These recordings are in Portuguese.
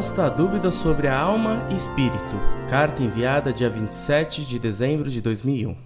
Resposta à dúvida sobre a alma e espírito. Carta enviada dia 27 de dezembro de 2001.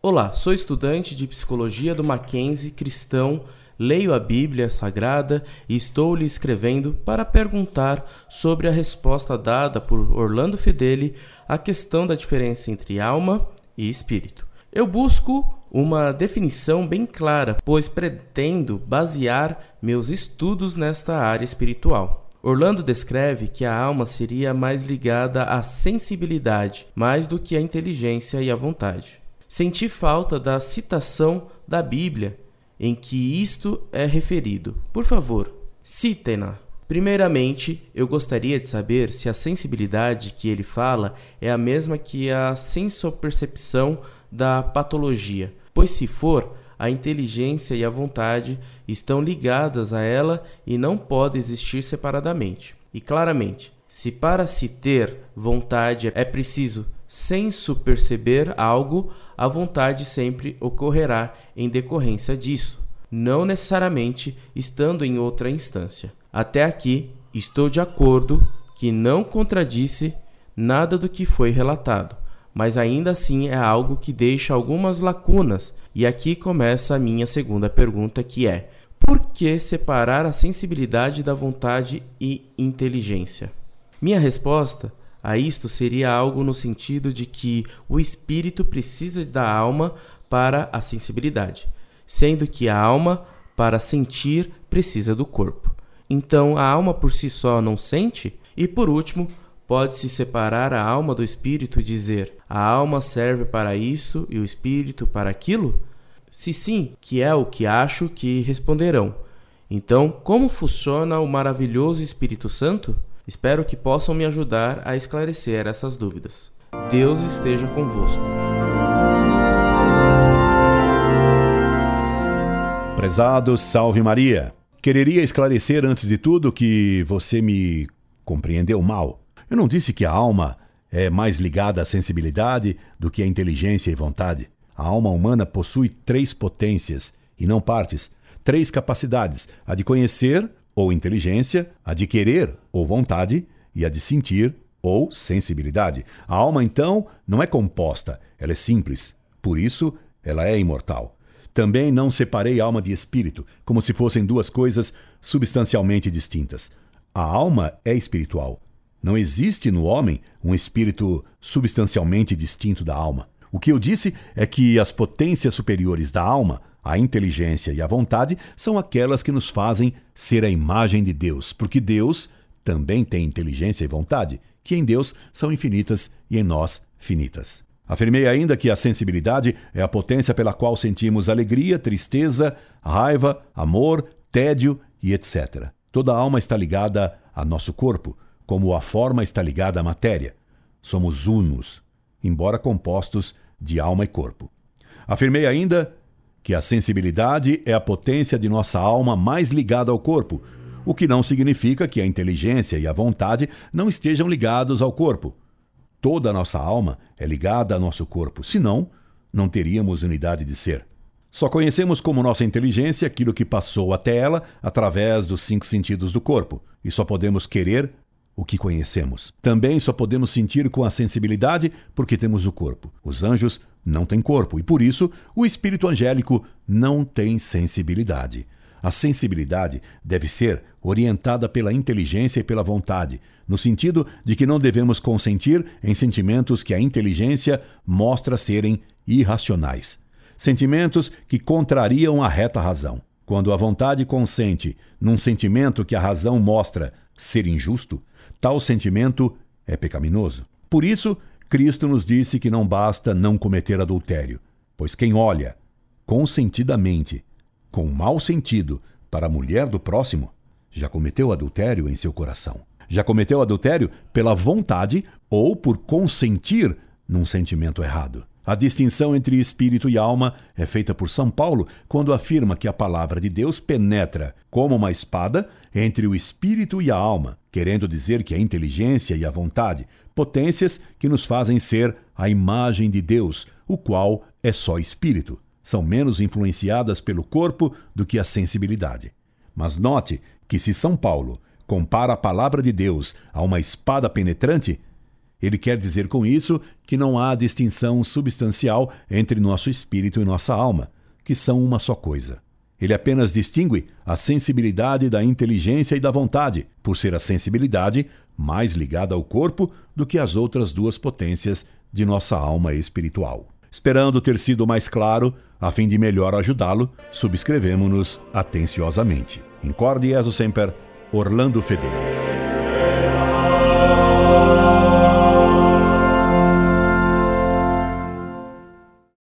Olá, sou estudante de psicologia do Mackenzie, cristão, leio a Bíblia Sagrada e estou lhe escrevendo para perguntar sobre a resposta dada por Orlando Fedeli à questão da diferença entre alma e espírito. Eu busco uma definição bem clara, pois pretendo basear meus estudos nesta área espiritual. Orlando descreve que a alma seria mais ligada à sensibilidade, mais do que à inteligência e à vontade. Senti falta da citação da Bíblia em que isto é referido. Por favor, citem-na. Primeiramente, eu gostaria de saber se a sensibilidade que ele fala é a mesma que a sensopercepção da patologia, pois se for, a inteligência e a vontade estão ligadas a ela e não podem existir separadamente. E claramente, se para se ter vontade é preciso senso perceber algo, a vontade sempre ocorrerá em decorrência disso, não necessariamente estando em outra instância. Até aqui estou de acordo que não contradisse nada do que foi relatado mas ainda assim é algo que deixa algumas lacunas. E aqui começa a minha segunda pergunta, que é: por que separar a sensibilidade da vontade e inteligência? Minha resposta a isto seria algo no sentido de que o espírito precisa da alma para a sensibilidade, sendo que a alma, para sentir, precisa do corpo. Então a alma por si só não sente? E por último, Pode-se separar a alma do espírito e dizer: a alma serve para isso e o espírito para aquilo? Se sim, que é o que acho que responderão. Então, como funciona o maravilhoso Espírito Santo? Espero que possam me ajudar a esclarecer essas dúvidas. Deus esteja convosco. Prezado, salve Maria. Quereria esclarecer antes de tudo que você me compreendeu mal. Eu não disse que a alma é mais ligada à sensibilidade do que à inteligência e vontade. A alma humana possui três potências, e não partes, três capacidades: a de conhecer, ou inteligência, a de querer, ou vontade, e a de sentir, ou sensibilidade. A alma, então, não é composta, ela é simples. Por isso, ela é imortal. Também não separei alma de espírito, como se fossem duas coisas substancialmente distintas. A alma é espiritual, não existe no homem um espírito substancialmente distinto da alma. O que eu disse é que as potências superiores da alma, a inteligência e a vontade, são aquelas que nos fazem ser a imagem de Deus, porque Deus também tem inteligência e vontade, que em Deus são infinitas e em nós finitas. Afirmei ainda que a sensibilidade é a potência pela qual sentimos alegria, tristeza, raiva, amor, tédio e etc. Toda alma está ligada a nosso corpo como a forma está ligada à matéria. Somos unos, embora compostos de alma e corpo. Afirmei ainda que a sensibilidade é a potência de nossa alma mais ligada ao corpo, o que não significa que a inteligência e a vontade não estejam ligados ao corpo. Toda a nossa alma é ligada ao nosso corpo, senão não teríamos unidade de ser. Só conhecemos como nossa inteligência aquilo que passou até ela através dos cinco sentidos do corpo, e só podemos querer o que conhecemos. Também só podemos sentir com a sensibilidade porque temos o corpo. Os anjos não têm corpo e por isso o espírito angélico não tem sensibilidade. A sensibilidade deve ser orientada pela inteligência e pela vontade, no sentido de que não devemos consentir em sentimentos que a inteligência mostra serem irracionais. Sentimentos que contrariam a reta razão. Quando a vontade consente num sentimento que a razão mostra ser injusto, tal sentimento é pecaminoso. Por isso, Cristo nos disse que não basta não cometer adultério, pois quem olha consentidamente, com mau sentido, para a mulher do próximo, já cometeu adultério em seu coração. Já cometeu adultério pela vontade ou por consentir num sentimento errado. A distinção entre espírito e alma é feita por São Paulo quando afirma que a palavra de Deus penetra como uma espada entre o espírito e a alma, querendo dizer que a inteligência e a vontade, potências que nos fazem ser a imagem de Deus, o qual é só espírito, são menos influenciadas pelo corpo do que a sensibilidade. Mas note que se São Paulo compara a palavra de Deus a uma espada penetrante, ele quer dizer com isso que não há distinção substancial entre nosso espírito e nossa alma, que são uma só coisa. Ele apenas distingue a sensibilidade da inteligência e da vontade, por ser a sensibilidade mais ligada ao corpo do que as outras duas potências de nossa alma espiritual. Esperando ter sido mais claro, a fim de melhor ajudá-lo, subscrevemos-nos atenciosamente. Incorde Jesus Semper, Orlando Fedeli.